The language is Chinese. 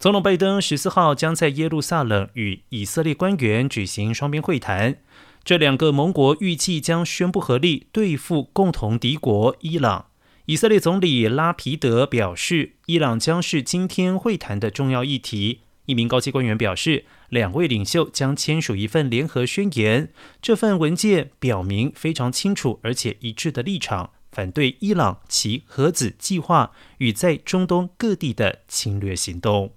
总统拜登十四号将在耶路撒冷与以色列官员举行双边会谈。这两个盟国预计将宣布合力对付共同敌国伊朗。以色列总理拉皮德表示伊朗将是今天会谈的重要议题。一名高级官员表示两位领袖将签署一份联合宣言。这份文件表明非常清楚而且一致的立场反对伊朗其核子计划与在中东各地的侵略行动。